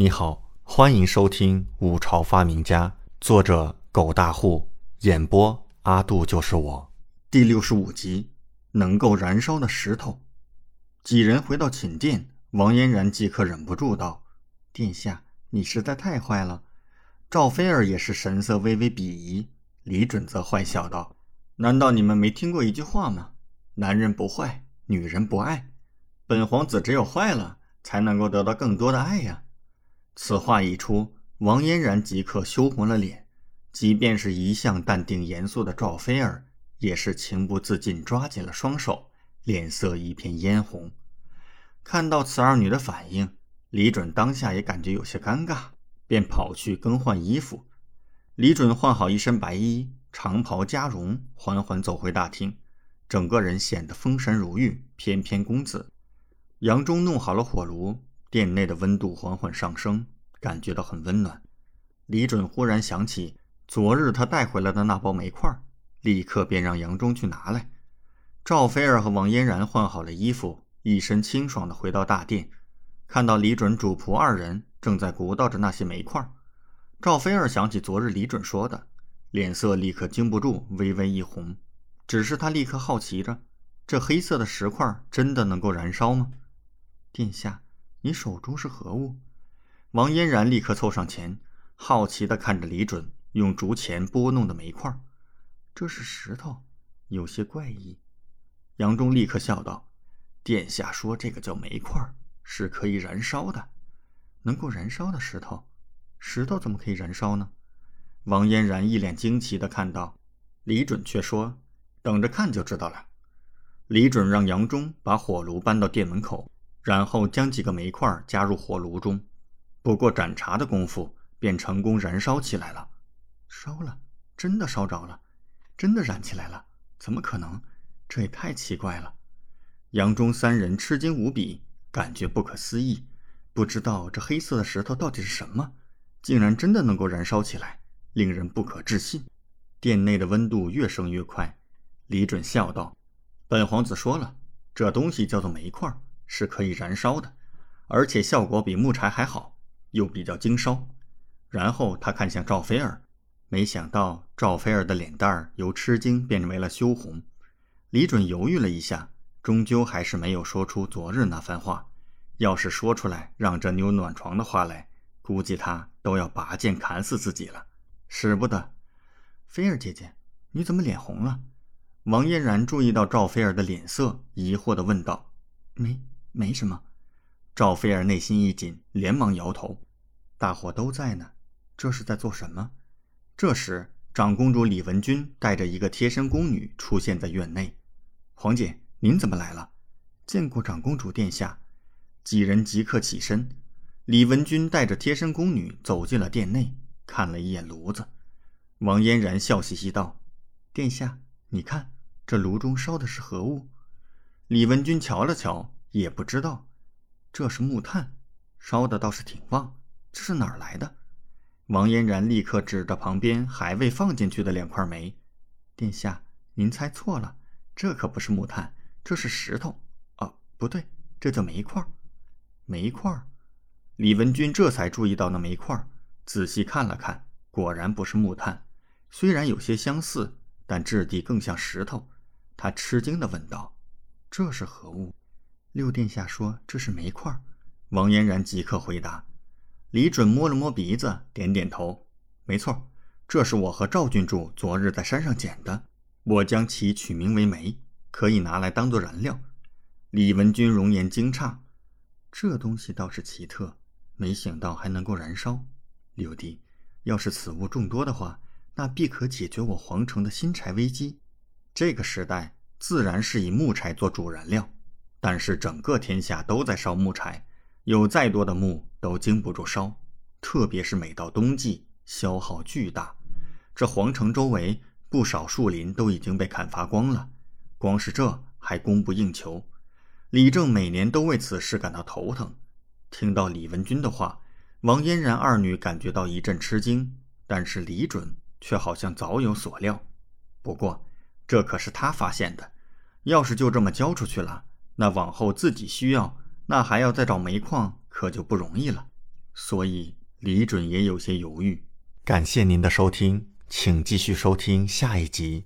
你好，欢迎收听《五朝发明家》，作者狗大户，演播阿杜就是我，第六十五集，能够燃烧的石头。几人回到寝殿，王嫣然即刻忍不住道：“殿下，你实在太坏了。”赵菲儿也是神色微微鄙夷，李准则坏笑道：“难道你们没听过一句话吗？男人不坏，女人不爱。本皇子只有坏了，才能够得到更多的爱呀。”此话一出，王嫣然即刻羞红了脸，即便是一向淡定严肃的赵菲儿，也是情不自禁抓紧了双手，脸色一片嫣红。看到此二女的反应，李准当下也感觉有些尴尬，便跑去更换衣服。李准换好一身白衣，长袍加绒，缓缓走回大厅，整个人显得风神如玉，翩翩公子。杨忠弄好了火炉。殿内的温度缓缓上升，感觉到很温暖。李准忽然想起昨日他带回来的那包煤块，立刻便让杨忠去拿来。赵菲儿和王嫣然换好了衣服，一身清爽的回到大殿，看到李准主仆二人正在鼓捣着那些煤块。赵菲儿想起昨日李准说的，脸色立刻禁不住微微一红。只是他立刻好奇着：这黑色的石块真的能够燃烧吗？殿下。你手中是何物？王嫣然立刻凑上前，好奇地看着李准用竹钳拨弄的煤块。这是石头，有些怪异。杨忠立刻笑道：“殿下说这个叫煤块，是可以燃烧的，能够燃烧的石头。石头怎么可以燃烧呢？”王嫣然一脸惊奇地看到，李准却说：“等着看就知道了。”李准让杨忠把火炉搬到店门口。然后将几个煤块加入火炉中，不过盏茶的功夫，便成功燃烧起来了。烧了，真的烧着了，真的燃起来了？怎么可能？这也太奇怪了！杨忠三人吃惊无比，感觉不可思议，不知道这黑色的石头到底是什么，竟然真的能够燃烧起来，令人不可置信。殿内的温度越升越快，李准笑道：“本皇子说了，这东西叫做煤块。”是可以燃烧的，而且效果比木柴还好，又比较经烧。然后他看向赵菲儿，没想到赵菲儿的脸蛋儿由吃惊变为了羞红。李准犹豫了一下，终究还是没有说出昨日那番话。要是说出来让这妞暖床的话来，估计他都要拔剑砍死自己了。使不得，菲儿姐姐，你怎么脸红了？王嫣然注意到赵菲儿的脸色，疑惑地问道：“没。”没什么，赵菲儿内心一紧，连忙摇头。大伙都在呢，这是在做什么？这时，长公主李文君带着一个贴身宫女出现在院内。皇姐，您怎么来了？见过长公主殿下。几人即刻起身。李文君带着贴身宫女走进了殿内，看了一眼炉子。王嫣然笑嘻嘻道：“殿下，你看这炉中烧的是何物？”李文君瞧了瞧。也不知道，这是木炭，烧的倒是挺旺。这是哪儿来的？王嫣然立刻指着旁边还未放进去的两块煤：“殿下，您猜错了，这可不是木炭，这是石头。哦，不对，这叫煤块。煤块。”李文君这才注意到那煤块，仔细看了看，果然不是木炭，虽然有些相似，但质地更像石头。他吃惊地问道：“这是何物？”六殿下说：“这是煤块。”王嫣然即刻回答。李准摸了摸鼻子，点点头：“没错，这是我和赵郡主昨日在山上捡的。我将其取名为煤，可以拿来当做燃料。”李文君容颜惊诧：“这东西倒是奇特，没想到还能够燃烧。六弟，要是此物众多的话，那必可解决我皇城的新柴危机。这个时代自然是以木柴做主燃料。”但是整个天下都在烧木柴，有再多的木都经不住烧，特别是每到冬季，消耗巨大。这皇城周围不少树林都已经被砍伐光了，光是这还供不应求。李正每年都为此事感到头疼。听到李文君的话，王嫣然二女感觉到一阵吃惊，但是李准却好像早有所料。不过这可是他发现的，要是就这么交出去了。那往后自己需要，那还要再找煤矿，可就不容易了。所以李准也有些犹豫。感谢您的收听，请继续收听下一集。